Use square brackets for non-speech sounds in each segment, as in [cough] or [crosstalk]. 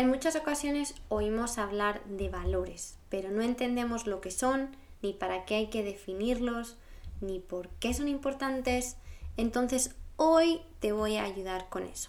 En muchas ocasiones oímos hablar de valores, pero no entendemos lo que son, ni para qué hay que definirlos, ni por qué son importantes. Entonces hoy te voy a ayudar con eso.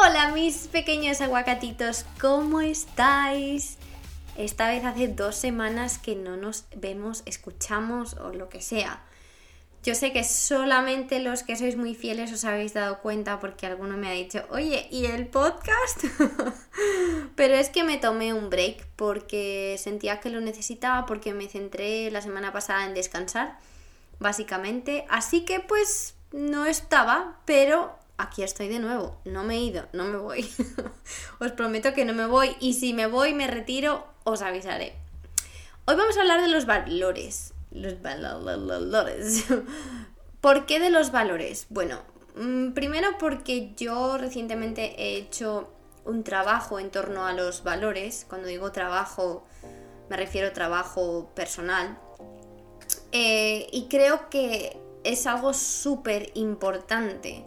Hola mis pequeños aguacatitos, ¿cómo estáis? Esta vez hace dos semanas que no nos vemos, escuchamos o lo que sea. Yo sé que solamente los que sois muy fieles os habéis dado cuenta porque alguno me ha dicho, oye, ¿y el podcast? [laughs] Pero es que me tomé un break porque sentía que lo necesitaba porque me centré la semana pasada en descansar, básicamente. Así que pues no estaba, pero aquí estoy de nuevo, no me he ido, no me voy. [laughs] os prometo que no me voy y si me voy, me retiro, os avisaré. Hoy vamos a hablar de los valores. Los valores. [laughs] ¿Por qué de los valores? Bueno, mm, primero porque yo recientemente he hecho un trabajo en torno a los valores. Cuando digo trabajo, me refiero a trabajo personal. Eh, y creo que es algo súper importante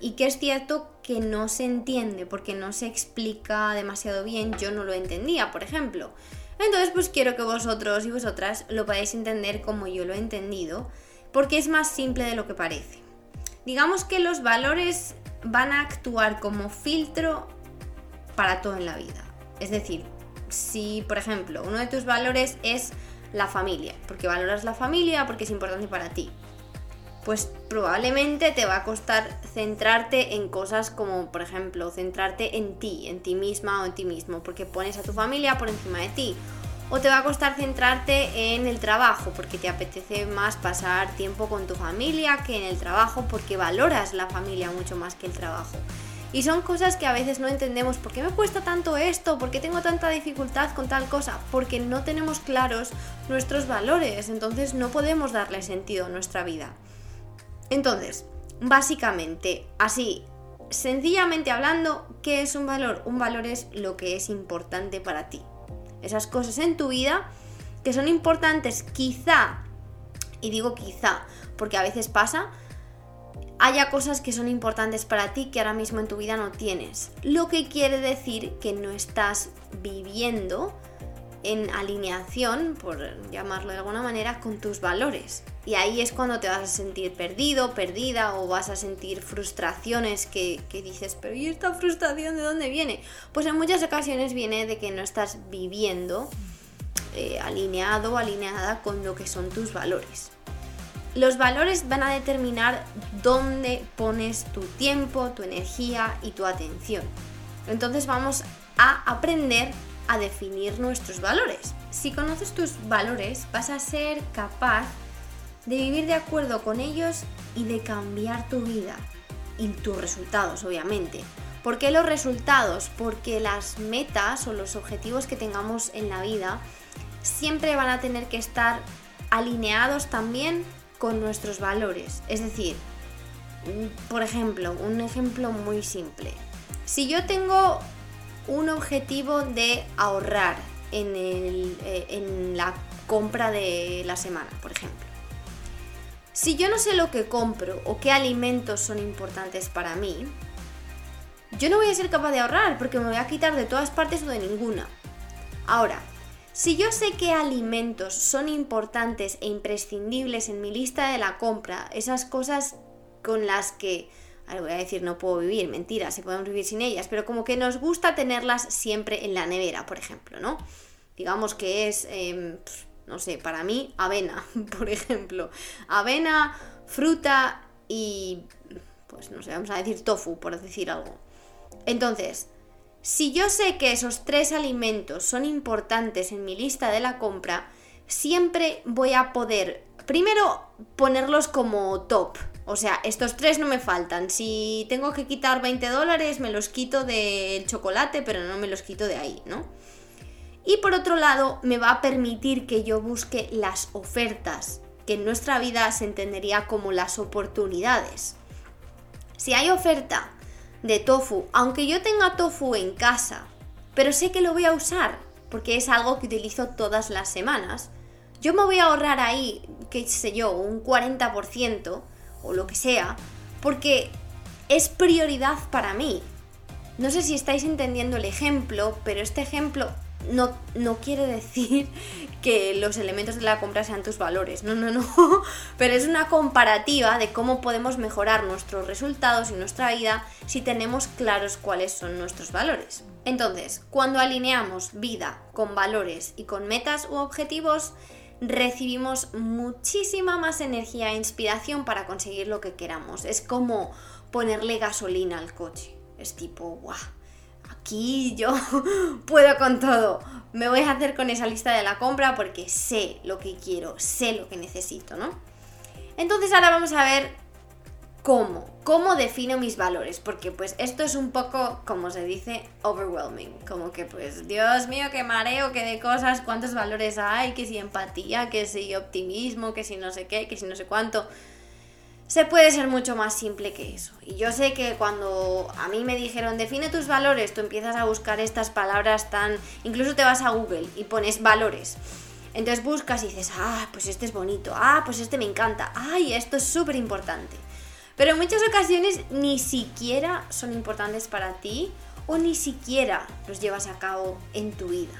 y que es cierto que no se entiende porque no se explica demasiado bien, yo no lo entendía, por ejemplo. Entonces, pues quiero que vosotros y vosotras lo podáis entender como yo lo he entendido, porque es más simple de lo que parece. Digamos que los valores van a actuar como filtro para todo en la vida. Es decir, si, por ejemplo, uno de tus valores es la familia, porque valoras la familia, porque es importante para ti pues probablemente te va a costar centrarte en cosas como, por ejemplo, centrarte en ti, en ti misma o en ti mismo, porque pones a tu familia por encima de ti. O te va a costar centrarte en el trabajo, porque te apetece más pasar tiempo con tu familia que en el trabajo, porque valoras la familia mucho más que el trabajo. Y son cosas que a veces no entendemos. ¿Por qué me cuesta tanto esto? ¿Por qué tengo tanta dificultad con tal cosa? Porque no tenemos claros nuestros valores. Entonces no podemos darle sentido a nuestra vida. Entonces, básicamente, así, sencillamente hablando, ¿qué es un valor? Un valor es lo que es importante para ti. Esas cosas en tu vida que son importantes quizá, y digo quizá, porque a veces pasa, haya cosas que son importantes para ti que ahora mismo en tu vida no tienes. Lo que quiere decir que no estás viviendo en alineación, por llamarlo de alguna manera, con tus valores. Y ahí es cuando te vas a sentir perdido, perdida o vas a sentir frustraciones que, dices, pero ¿y esta frustración de dónde viene? Pues en muchas ocasiones viene de que no estás viviendo eh, alineado o alineada con lo que son tus valores. Los valores van a determinar dónde pones tu tiempo, tu energía y tu atención. Entonces vamos a aprender a definir nuestros valores. Si conoces tus valores, vas a ser capaz de vivir de acuerdo con ellos y de cambiar tu vida y tus resultados, obviamente. ¿Por qué los resultados? Porque las metas o los objetivos que tengamos en la vida siempre van a tener que estar alineados también con nuestros valores. Es decir, por ejemplo, un ejemplo muy simple. Si yo tengo un objetivo de ahorrar eh, en, la compra de la semana, por ejemplo. Si yo no sé lo que compro o qué alimentos son importantes para mí, yo no voy a ser capaz de ahorrar porque me voy a quitar de todas partes o de ninguna. Ahora, si yo sé qué alimentos son importantes e imprescindibles en mi lista de la compra, esas cosas con las que voy a decir no puedo vivir, mentira, se podemos vivir sin ellas, pero como que nos gusta tenerlas siempre en la nevera, por ejemplo, ¿no? Digamos que es, em, no sé, para mí, avena, [laughs] por ejemplo. Avena, fruta y, pues no sé, vamos a decir tofu, por decir algo. Entonces, si yo sé que esos tres alimentos son importantes en mi lista de la compra, siempre voy a poder, primero, ponerlos como top, O sea, estos tres no me faltan. Si tengo que quitar 20 dólares, me los quito del chocolate, pero no me los quito de ahí, ¿no? Y por otro lado, me va a permitir que yo busque las ofertas, que en nuestra vida se entendería como las oportunidades. Si hay oferta de tofu, aunque yo tenga tofu en casa, pero sé que lo voy a usar, porque es algo que utilizo todas las semanas, yo me voy a ahorrar ahí, qué sé yo, un 40% o lo que sea, porque es prioridad para mí. No sé si estáis entendiendo el ejemplo, pero este ejemplo no, no, quiere decir [laughs] que los elementos de la compra sean tus valores, no, no, no, [laughs] pero es una comparativa de cómo podemos mejorar nuestros resultados y nuestra vida si tenemos claros cuáles son nuestros valores. Entonces, cuando alineamos vida con valores y con metas u objetivos, recibimos muchísima más energía e inspiración para conseguir lo que queramos. Es como ponerle gasolina al coche. Es tipo, guau, aquí yo [laughs] puedo con todo. Me voy a hacer con esa lista de la compra porque sé lo que quiero, sé lo que necesito, ¿no? Entonces ahora vamos a ver cómo, cómo defino mis valores, porque pues esto es un poco, como se dice, overwhelming, como que pues, Dios mío, qué mareo, qué de cosas, cuántos valores hay, que si empatía, que si optimismo, que si no sé qué, que si no sé cuánto. Se puede ser mucho más simple que eso. Y yo sé que cuando a mí me dijeron define tus valores, tú empiezas a buscar estas palabras tan... Incluso te vas a Google y pones valores. Entonces buscas y dices, ah, pues este es bonito, ah, pues este me encanta, ay, esto es súper importante. Pero en muchas ocasiones ni siquiera son importantes para ti o ni siquiera los llevas a cabo en tu vida.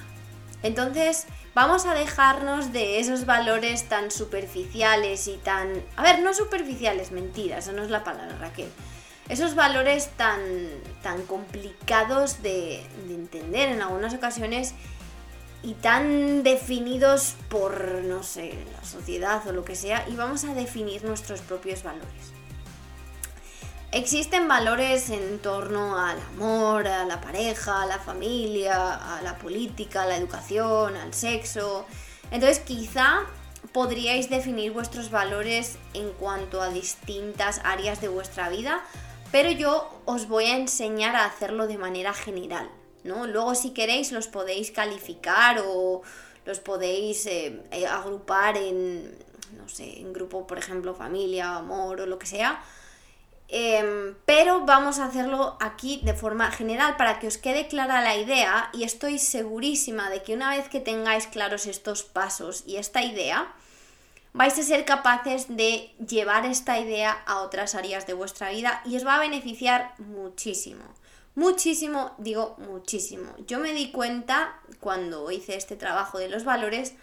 Entonces, vamos a dejarnos de esos valores tan superficiales y tan... A ver, no superficiales, mentiras, esa no es la palabra, Raquel. Esos valores tan, tan complicados de, de entender en algunas ocasiones y tan definidos por, no sé, la sociedad o lo que sea, y vamos a definir nuestros propios valores. Existen valores en torno al amor, a la pareja, a la familia, a la política, a la educación, al sexo. Entonces quizá podríais definir vuestros valores en cuanto a distintas áreas de vuestra vida, pero yo os voy a enseñar a hacerlo de manera general. ¿no? Luego si queréis los podéis calificar o los podéis eh, eh, agrupar en, no sé, en grupo, por ejemplo, familia, amor o lo que sea Em, pero vamos a hacerlo aquí de forma general para que os quede clara la idea y estoy segurísima de que una vez que tengáis claros estos pasos y esta idea, vais a ser capaces de llevar esta idea a otras áreas de vuestra vida y os va a beneficiar muchísimo. Muchísimo, digo muchísimo. Yo me di cuenta cuando hice este trabajo de los valores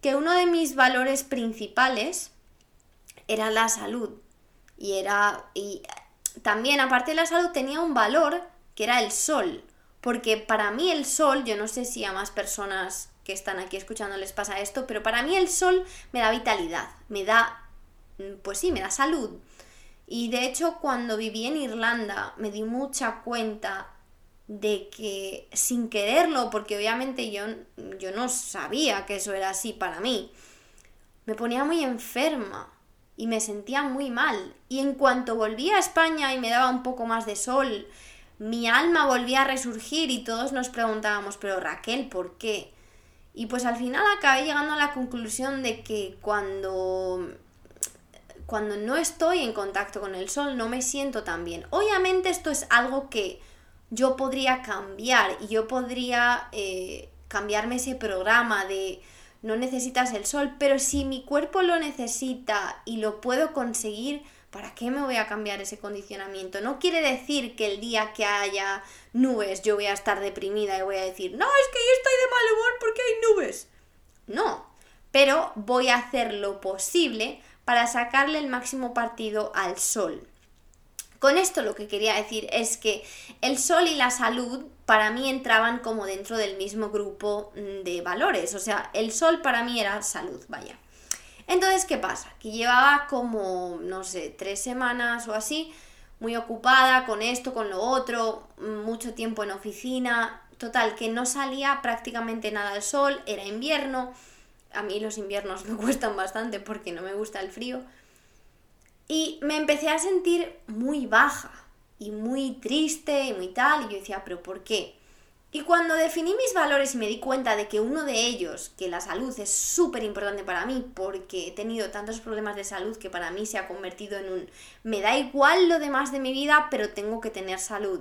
que uno de mis valores principales era la salud y era. Y también, aparte de la salud, tenía un valor que era el sol. Porque para mí el sol, yo no sé si a más personas que están aquí escuchando les pasa esto, pero para mí el sol me da vitalidad, me da. Pues sí, me da salud. Y de hecho, cuando viví en Irlanda, me di mucha cuenta de que sin quererlo, porque obviamente yo, yo no sabía que eso era así para mí, me ponía muy enferma y me sentía muy mal. Y en cuanto volví a España y me daba un poco más de sol, mi alma volvía a resurgir y todos nos preguntábamos, pero Raquel, ¿por qué? Y pues al final acabé llegando a la conclusión de que cuando cuando no estoy en contacto con el sol no me siento tan bien. Obviamente esto es algo que yo podría cambiar y yo podría eh, cambiarme ese programa de no necesitas el sol, pero si mi cuerpo lo necesita y lo puedo conseguir, ¿para qué me voy a cambiar ese condicionamiento? No quiere decir que el día que haya nubes yo voy a estar deprimida y voy a decir, no, es que yo estoy de mal humor porque hay nubes. No, pero voy a hacer lo posible para sacarle el máximo partido al sol. Con esto lo que quería decir es que el sol y la salud para mí entraban como dentro del mismo grupo mm, de valores. O sea, el sol para mí era salud, vaya. Entonces, ¿qué pasa? Que llevaba como, no sé, tres semanas o así, muy ocupada con esto, con lo otro, mucho tiempo en oficina. Total, que no salía prácticamente nada al sol, era invierno. A mí los inviernos [laughs] me cuestan bastante porque no me gusta el frío. Y me empecé a sentir muy baja y muy triste y muy tal. Y yo decía, pero ¿por qué? Y cuando definí mis valores y me di cuenta de que uno de ellos, que la salud es súper importante para mí, porque he tenido tantos problemas de salud que para mí se ha convertido en un me da igual lo demás de mi vida, pero tengo que tener salud.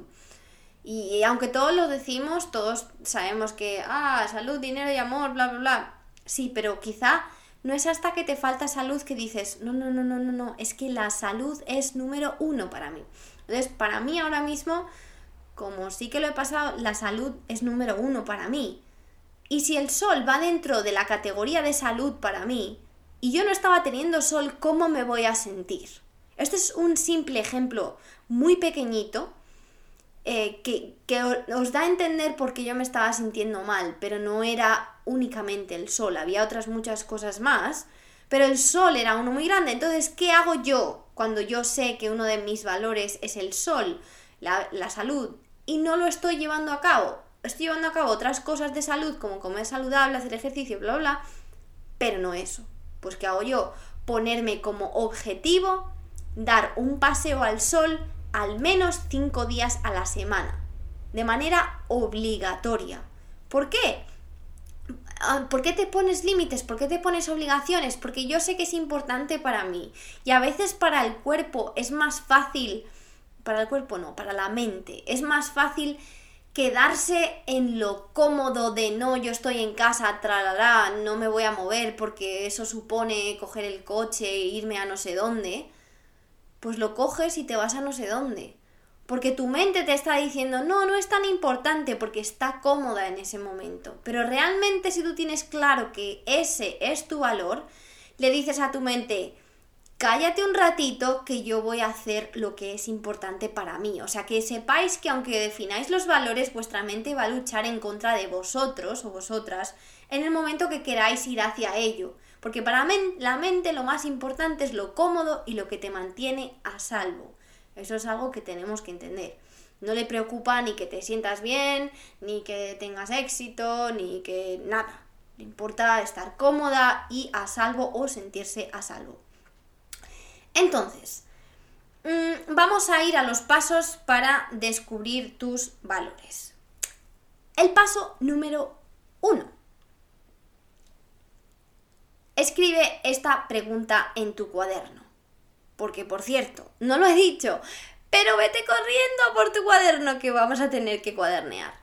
Y aunque todos lo decimos, todos sabemos que, ah, salud, dinero y amor, bla, bla, bla. Sí, pero quizá no es hasta que te falta salud que dices, no, no, no, no, no, no, es que la salud es número uno para mí. Entonces, para mí ahora mismo como sí que lo he pasado, la salud es número uno para mí. Y si el sol va dentro de la categoría de salud para mí, y yo no estaba teniendo sol, ¿cómo me voy a sentir? Este es un simple ejemplo muy pequeñito eh, que, que os da a entender por qué yo me estaba sintiendo mal, pero no era únicamente el sol, había otras muchas cosas más, pero el sol era uno muy grande. Entonces, ¿qué hago yo cuando yo sé que uno de mis valores es el sol, la, la salud, y no lo estoy llevando a cabo. Estoy llevando a cabo otras cosas de salud, como comer saludable, hacer ejercicio, bla, bla, pero no eso. Pues ¿qué hago yo? Ponerme como objetivo dar un paseo al sol al menos cinco días a la semana, de manera obligatoria. ¿Por qué? Ah, ¿Por qué te pones límites? ¿Por qué te pones obligaciones? Porque yo sé que es importante para mí. Y a veces para el cuerpo es más fácil para el cuerpo no, para la mente. Es más fácil quedarse en lo cómodo de no, yo estoy en casa, tralala, no me voy a mover porque eso supone coger el coche e irme a no sé dónde, pues lo coges y te vas a no sé dónde. Porque tu mente te está diciendo, no, no es tan importante porque está cómoda en ese momento. Pero realmente si tú tienes claro que ese es tu valor, le dices a tu mente, cállate un ratito que yo voy a hacer lo que es importante para mí. O sea, que sepáis que aunque defináis los valores, vuestra mente va a luchar en contra de vosotros o vosotras en el momento que queráis ir hacia ello. Porque para la mente lo más importante es lo cómodo y lo que te mantiene a salvo. Eso es algo que tenemos que entender. No le preocupa ni que te sientas bien, ni que tengas éxito, ni que nada. Le importa estar cómoda y a salvo o sentirse a salvo. Entonces, mm, vamos a ir a los pasos para descubrir tus valores. El paso número uno. Escribe esta pregunta en tu cuaderno. Porque, por cierto, no lo he dicho, pero vete corriendo por tu cuaderno que vamos a tener que cuadernear.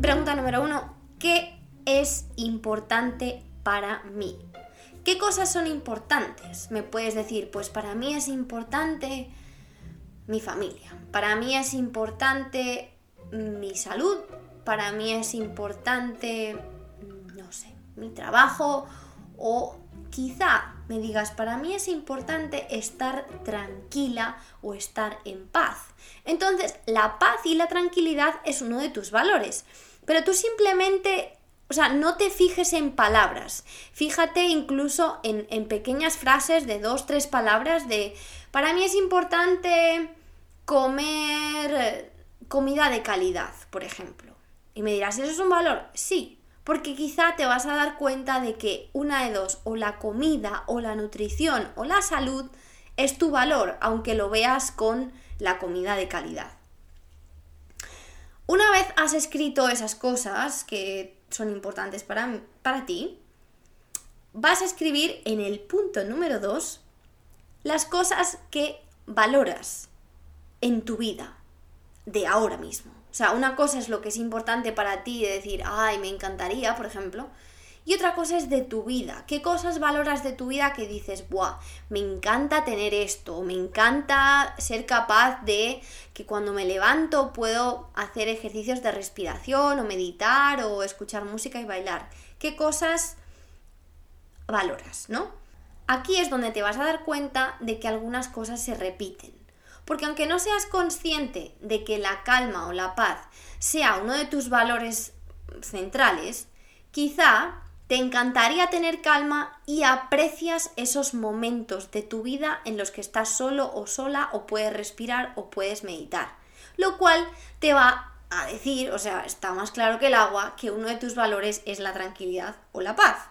Pregunta número uno. ¿Qué es importante para mí. ¿Qué cosas son importantes? Me puedes decir, pues para mí es importante mi familia, para mí es importante mi salud, para mí es importante, mi trabajo o quizá me digas, para mí es importante estar tranquila o estar en paz. Entonces, la paz y la tranquilidad es uno de tus valores, pero tú simplemente o sea, no te fijes en palabras. Fíjate incluso en, pequeñas frases de dos, tres palabras de, para mí es importante comer comida de calidad, por ejemplo. Y me dirás, ¿eso es un valor? Sí, porque quizá te vas a dar cuenta de que una de dos, o la comida, o la nutrición, o la salud, es tu valor, aunque lo veas con la comida de calidad. Una vez has escrito esas cosas que son importantes para, para ti, vas a escribir en el punto número 2 las cosas que valoras en tu vida de ahora mismo. O sea, una cosa es lo que es importante para ti de decir, ay, me encantaría, por ejemplo, y otra cosa es de tu vida. ¿Qué cosas valoras de tu vida que dices, buah, me encanta tener esto, me encanta ser capaz de que cuando me levanto puedo hacer ejercicios de respiración o meditar o escuchar música y bailar? ¿Qué cosas valoras, no? Aquí es donde te vas a dar cuenta de que algunas cosas se repiten. Porque aunque no seas consciente de que la calma o la paz sea uno de tus valores centrales, quizá te encantaría tener calma y aprecias esos momentos de tu vida en los que estás solo o sola o puedes respirar o puedes meditar. Lo cual te va a decir, o sea, está más claro que el agua, que uno de tus valores es la tranquilidad o la paz.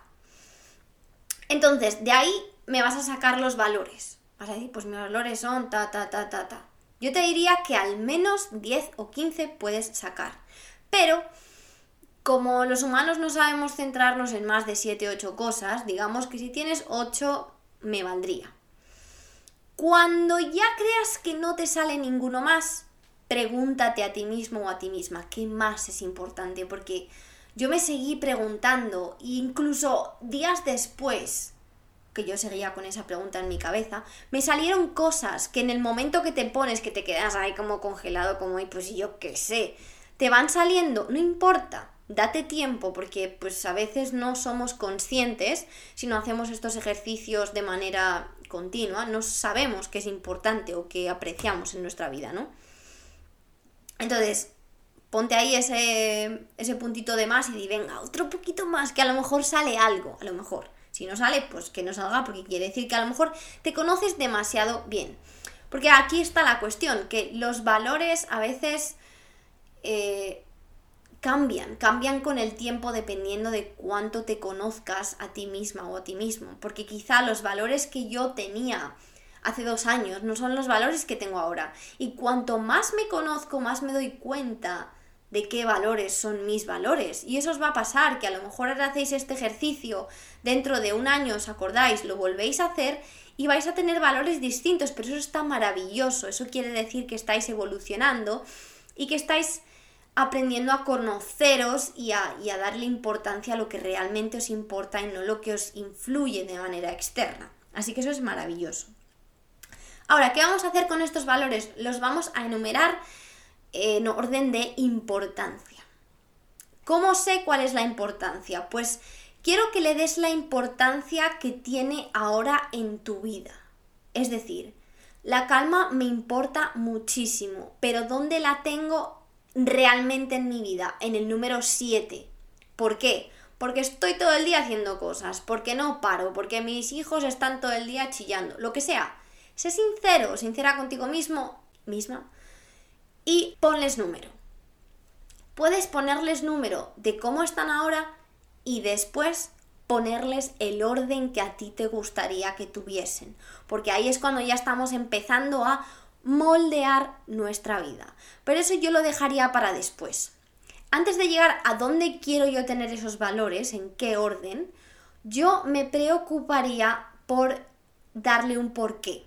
Entonces, de ahí me vas a sacar los valores. Vas a decir, pues mis valores son ta, ta, ta, ta, ta. Yo te diría que al menos 10 o 15 puedes sacar. Pero, como los humanos no sabemos centrarnos en más de 7 o 8 cosas, digamos que si tienes 8 me valdría. Cuando ya creas que no te sale ninguno más, pregúntate a ti mismo o a ti misma qué más es importante, porque yo me seguí preguntando, incluso días después que yo seguía con esa pregunta en mi cabeza, me salieron cosas que en el momento que te pones, que te quedas ahí como congelado, como, pues yo qué sé, te van saliendo, no importa, date tiempo, porque pues a veces no somos conscientes si no hacemos estos ejercicios de manera continua, no sabemos qué es importante o qué apreciamos en nuestra vida, ¿no? Entonces, ponte ahí ese, ese puntito de más y di, venga, otro poquito más, que a lo mejor sale algo, a lo mejor. Si no sale, pues que no salga, porque quiere decir que a lo mejor te conoces demasiado bien. Porque aquí está la cuestión, que los valores a veces eh, cambian, cambian con el tiempo dependiendo de cuánto te conozcas a ti misma o a ti mismo. Porque quizá los valores que yo tenía hace dos años no son los valores que tengo ahora. Y cuanto más me conozco, más me doy cuenta de qué valores son mis valores. Y eso os va a pasar, que a lo mejor ahora hacéis este ejercicio, dentro de un año os acordáis, lo volvéis a hacer y vais a tener valores distintos, pero eso está maravilloso, eso quiere decir que estáis evolucionando y que estáis aprendiendo a conoceros y a, y a darle importancia a lo que realmente os importa y no lo que os influye de manera externa. Así que eso es maravilloso. Ahora, ¿qué vamos a hacer con estos valores? Los vamos a enumerar en orden de importancia. ¿Cómo sé cuál es la importancia? Pues quiero que le des la importancia que tiene ahora en tu vida. Es decir, la calma me importa muchísimo, pero ¿dónde la tengo realmente en mi vida? En el número 7. ¿Por qué? Porque estoy todo el día haciendo cosas, porque no paro, porque mis hijos están todo el día chillando, lo que sea. Sé sincero, sincera contigo mismo, misma, y ponles número. Puedes ponerles número de cómo están ahora y después ponerles el orden que a ti te gustaría que tuviesen, porque ahí es cuando ya estamos empezando a moldear nuestra vida. Pero eso yo lo dejaría para después. Antes de llegar a dónde quiero yo tener esos valores, en qué orden, yo me preocuparía por darle un porqué.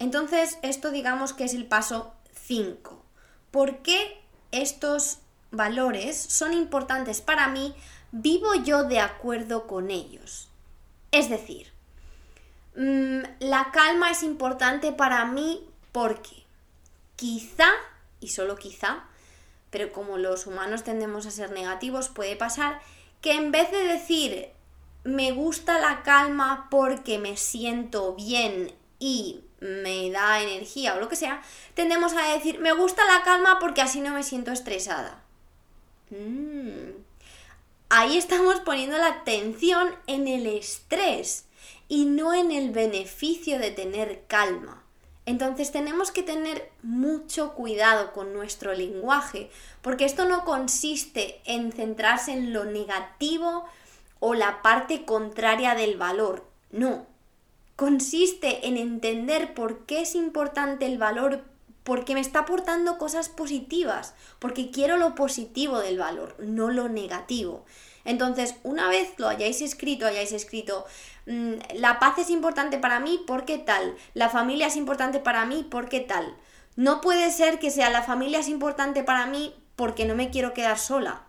Entonces, esto digamos que es el paso 5. ¿Por qué estos valores son importantes para mí? ¿Vivo yo de acuerdo con ellos? Es decir, mm, la calma es importante para mí porque quizá, y solo quizá, pero como los humanos tendemos a ser negativos, puede pasar que en vez de decir me gusta la calma porque me siento bien y me da energía o lo que sea, tendemos a decir, me gusta la calma porque así no me siento estresada. Mm. Ahí estamos poniendo la atención en el estrés y no en el beneficio de tener calma. Entonces tenemos que tener mucho cuidado con nuestro lenguaje, porque esto no consiste en centrarse en lo negativo o la parte contraria del valor, no, consiste en entender por qué es importante el valor, porque me está aportando cosas positivas, porque quiero lo positivo del valor, no lo negativo. Entonces, una vez lo hayáis escrito, hayáis escrito, mm, la paz es importante para mí, ¿por qué tal? La familia es importante para mí, ¿por qué tal? No puede ser que sea la familia es importante para mí porque no me quiero quedar sola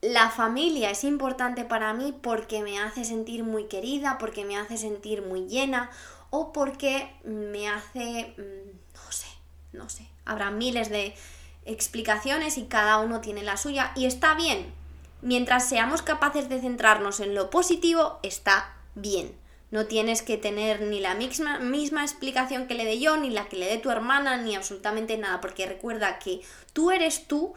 la familia es importante para mí porque me hace sentir muy querida, porque me hace sentir muy llena o porque me hace, mm, no sé, no sé, habrá miles de explicaciones y cada uno tiene la suya y está bien. Mientras seamos capaces de centrarnos en lo positivo, está bien. No tienes que tener ni la misma, misma explicación que le dé yo, ni la que le dé tu hermana, ni absolutamente nada, porque recuerda que tú eres tú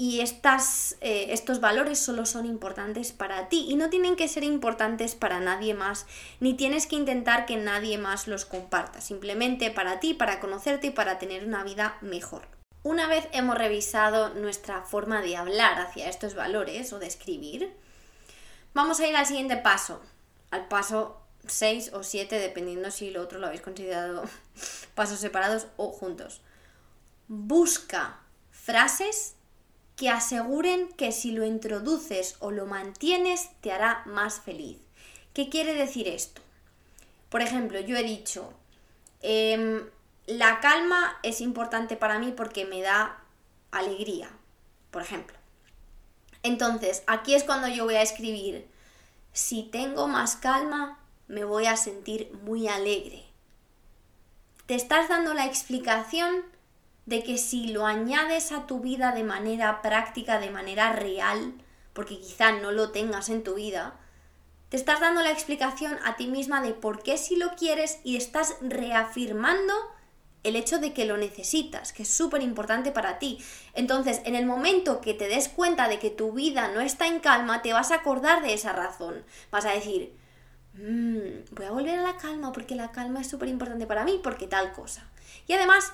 y estas, eh, estos valores solo son importantes para ti y no tienen que ser importantes para nadie más, ni tienes que intentar que nadie más los comparta, simplemente para ti, para conocerte y para tener una vida mejor. una vez hemos revisado nuestra forma de hablar hacia estos valores o de escribir, vamos a ir al siguiente paso, al paso 6 o 7, dependiendo si lo otro lo habéis considerado [laughs] pasos separados o juntos. Busca frases que aseguren que si lo introduces o lo mantienes te hará más feliz. ¿Qué quiere decir esto? Por ejemplo, yo he dicho, em, la calma es importante para mí porque me da alegría, por ejemplo. Entonces, aquí es cuando yo voy a escribir, si tengo más calma, me voy a sentir muy alegre. Te estás dando la explicación de que si lo añades a tu vida de manera práctica, de manera real, porque quizá no lo tengas en tu vida, te estás dando la explicación a ti misma de por qué si lo quieres y estás reafirmando el hecho de que lo necesitas, que es súper importante para ti. Entonces, en el momento que te des cuenta de que tu vida no está en calma, te vas a acordar de esa razón. Vas a decir, mm, voy a volver a la calma porque la calma es súper importante para mí, porque tal cosa. Y además,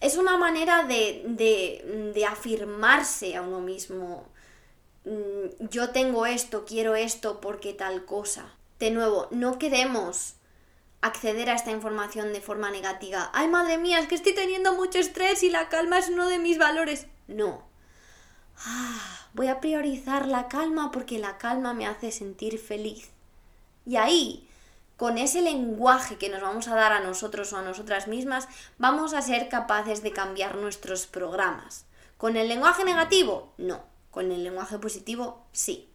es una manera de, de, de afirmarse a uno mismo. Mm, yo tengo esto, quiero esto porque tal cosa. De nuevo, no queremos acceder a esta información de forma negativa. Ay, madre mía, es que estoy teniendo mucho estrés y la calma es uno de mis valores. No. Ah, voy a priorizar la calma porque la calma me hace sentir feliz. Y ahí, con ese lenguaje que nos vamos a dar a nosotros o a nosotras mismas, vamos a ser capaces de cambiar nuestros programas. ¿Con el lenguaje negativo? No. Con el lenguaje positivo, sí.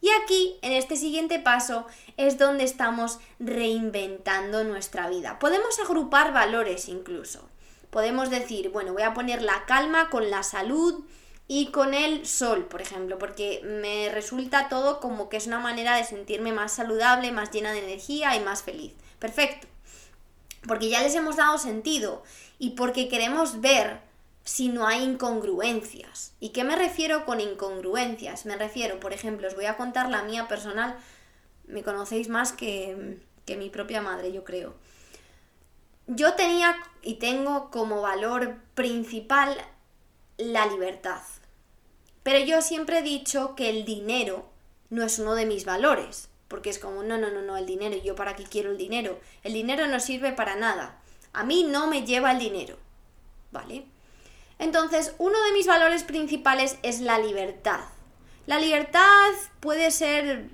Y aquí, en este siguiente paso, es donde estamos reinventando nuestra vida. Podemos agrupar valores incluso. Podemos decir, bueno, voy a poner la calma con la salud y con el sol, por ejemplo, porque me resulta todo como que es una manera de sentirme más saludable, más llena de energía y más feliz. Perfecto. Porque ya les hemos dado sentido y porque queremos ver si no hay incongruencias. ¿Y qué me refiero con incongruencias? Me refiero, por ejemplo, os voy a contar la mía personal, me conocéis más que, que mi propia madre, yo creo. Yo tenía y tengo como valor principal la libertad. Pero yo siempre he dicho que el dinero no es uno de mis valores, porque es como, no, no, no, no, el dinero, ¿yo para qué quiero el dinero? El dinero no sirve para nada. A mí no me lleva el dinero, ¿vale? Entonces, uno de mis valores principales es la libertad. La libertad puede ser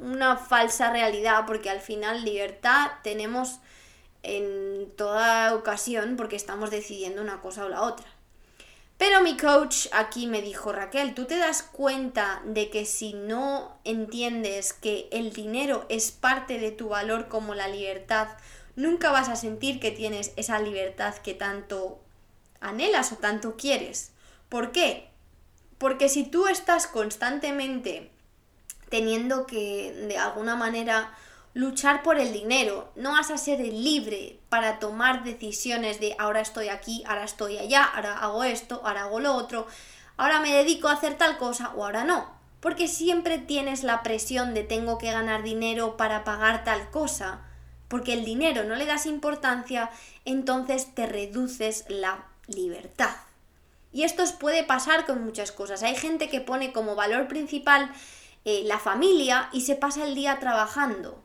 una falsa realidad porque al final libertad tenemos en toda ocasión porque estamos decidiendo una cosa o la otra. Pero mi coach aquí me dijo, Raquel, ¿tú te das cuenta de que si no entiendes que el dinero es parte de tu valor como la libertad, nunca vas a sentir que tienes esa libertad que tanto anhelas o tanto quieres. ¿Por qué? Porque si tú estás constantemente teniendo que de alguna manera luchar por el dinero, no vas a ser libre para tomar decisiones de ahora estoy aquí, ahora estoy allá, ahora hago esto, ahora hago lo otro, ahora me dedico a hacer tal cosa o ahora no. Porque siempre tienes la presión de tengo que ganar dinero para pagar tal cosa. Porque el dinero no le das importancia, entonces te reduces la libertad. Y esto puede pasar con muchas cosas. Hay gente que pone como valor principal eh, la familia y se pasa el día trabajando.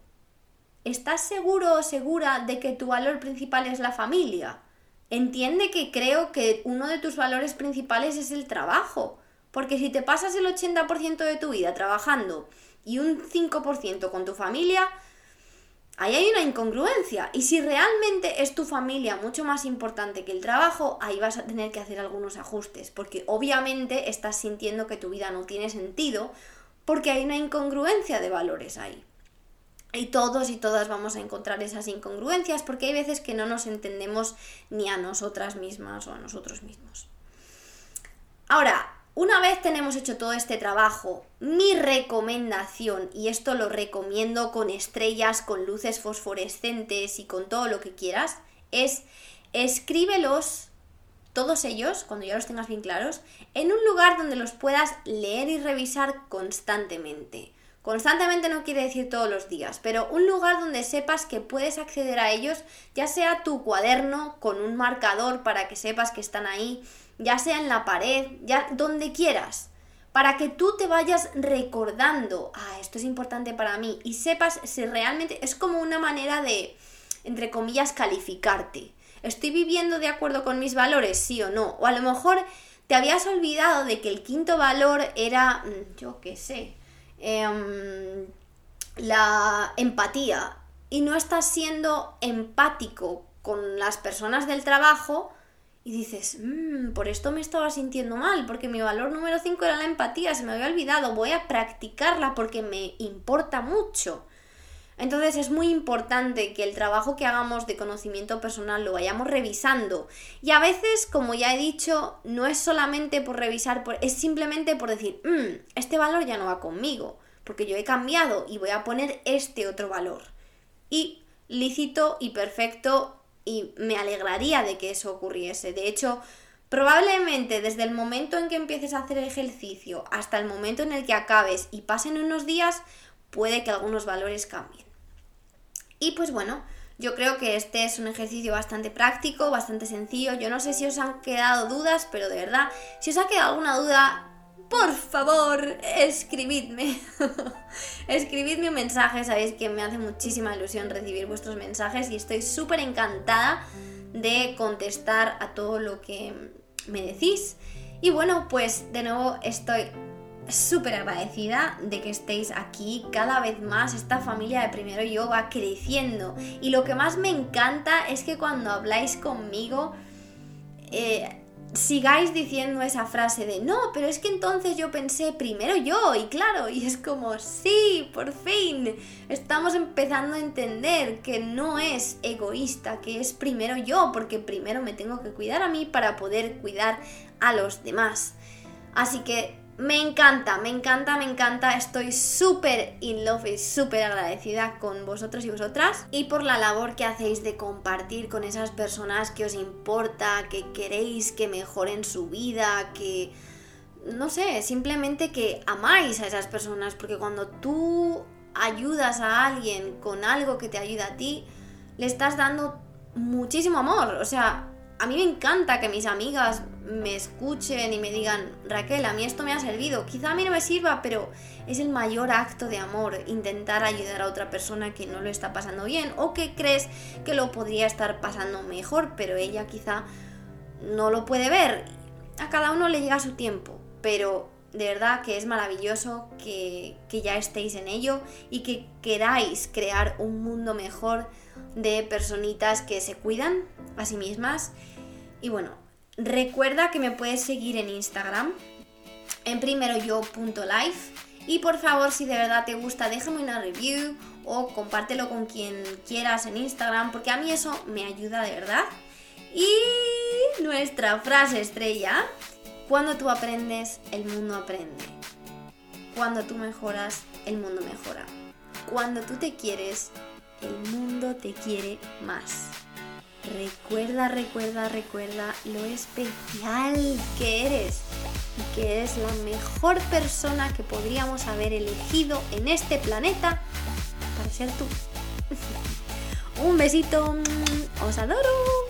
¿Estás seguro o segura de que tu valor principal es la familia? Entiende que creo que uno de tus valores principales es el trabajo. Porque si te pasas el 80% de tu vida trabajando y un 5% con tu familia, ahí hay una incongruencia. Y si realmente es tu familia mucho más importante que el trabajo, ahí vas a tener que hacer algunos ajustes, porque obviamente estás sintiendo que tu vida no tiene sentido, porque hay una incongruencia de valores ahí. Y todos y todas vamos a encontrar esas incongruencias porque hay veces que no nos entendemos ni a nosotras mismas o a nosotros mismos. Ahora, una vez tenemos hecho todo este trabajo, mi recomendación, y esto lo recomiendo con estrellas, con luces fosforescentes y con todo lo que quieras, es escríbelos, todos ellos, cuando ya los tengas bien claros, en un lugar donde los puedas leer y revisar constantemente. Constantemente no quiere decir todos los días, pero un lugar donde sepas que puedes acceder a ellos, ya sea tu cuaderno con un marcador para que sepas que están ahí, ya sea en la pared, ya donde quieras, para que tú te vayas recordando, ah, esto es importante para mí, y sepas si realmente es como una manera de, entre comillas, calificarte. ¿Estoy viviendo de acuerdo con mis valores, sí o no? O a lo mejor te habías olvidado de que el quinto valor era, mm, yo qué sé, em, la empatía y no estás siendo empático con las personas del trabajo y dices, mmm, por esto me estaba sintiendo mal, porque mi valor número 5 era la empatía, se me había olvidado, voy a practicarla porque me importa mucho. Entonces es muy importante que el trabajo que hagamos de conocimiento personal lo vayamos revisando. Y a veces, como ya he dicho, no es solamente por revisar, es simplemente por decir, mmm, este valor ya no va conmigo, porque yo he cambiado y voy a poner este otro valor. Y lícito y perfecto y me alegraría de que eso ocurriese. De hecho, probablemente desde el momento en que empieces a hacer ejercicio hasta el momento en el que acabes y pasen unos días, puede que algunos valores cambien. Y pues bueno, yo creo que este es un ejercicio bastante práctico, bastante sencillo. Yo no sé si os han quedado dudas, pero de verdad, si os ha quedado alguna duda, por favor, escribidme. [laughs] escribidme un mensaje, sabéis que me hace muchísima ilusión recibir vuestros mensajes y estoy súper encantada de contestar a todo lo que me decís. Y bueno, pues de nuevo estoy súper agradecida de que estéis aquí cada vez más. Esta familia de Primero Yo va creciendo. Y lo que más me encanta es que cuando habláis conmigo, eh, sigáis diciendo esa frase de no, pero es que entonces yo pensé primero yo y claro, y es como sí, por fin estamos empezando a entender que no es egoísta, que es primero yo, porque primero me tengo que cuidar a mí para poder cuidar a los demás. Así que me encanta, me encanta, me encanta. Estoy súper in love y súper agradecida con vosotros y vosotras. Y por la labor que hacéis de compartir con esas personas que os importa, que queréis que mejoren su vida, que... No sé, simplemente que amáis a esas personas. Porque cuando tú ayudas a alguien con algo que te ayuda a ti, le estás dando muchísimo amor. O sea, a mí me encanta que mis amigas me escuchen y me digan, Raquel, a mí esto me ha servido. Quizá a mí no me sirva, pero es el mayor acto de amor intentar ayudar a otra persona que no lo está pasando bien o que crees que lo podría estar pasando mejor, pero ella quizá no lo puede ver. A cada uno le llega su tiempo, pero de verdad que es maravilloso que, que ya estéis en ello y que queráis crear un mundo mejor de personitas que se cuidan a sí mismas. Y bueno, recuerda que me puedes seguir en Instagram, en primeroyo.life. Y por favor, si de verdad te gusta, déjame una review o compártelo con quien quieras en Instagram, porque a mí eso me ayuda de verdad. Y nuestra frase estrella, cuando tú aprendes, el mundo aprende. Cuando tú mejoras, el mundo mejora. Cuando tú te quieres, el mundo te quiere más. Recuerda, recuerda, recuerda lo especial que eres y que eres la mejor persona que podríamos haber elegido en este planeta para ser tú. [laughs] Un besito, os adoro.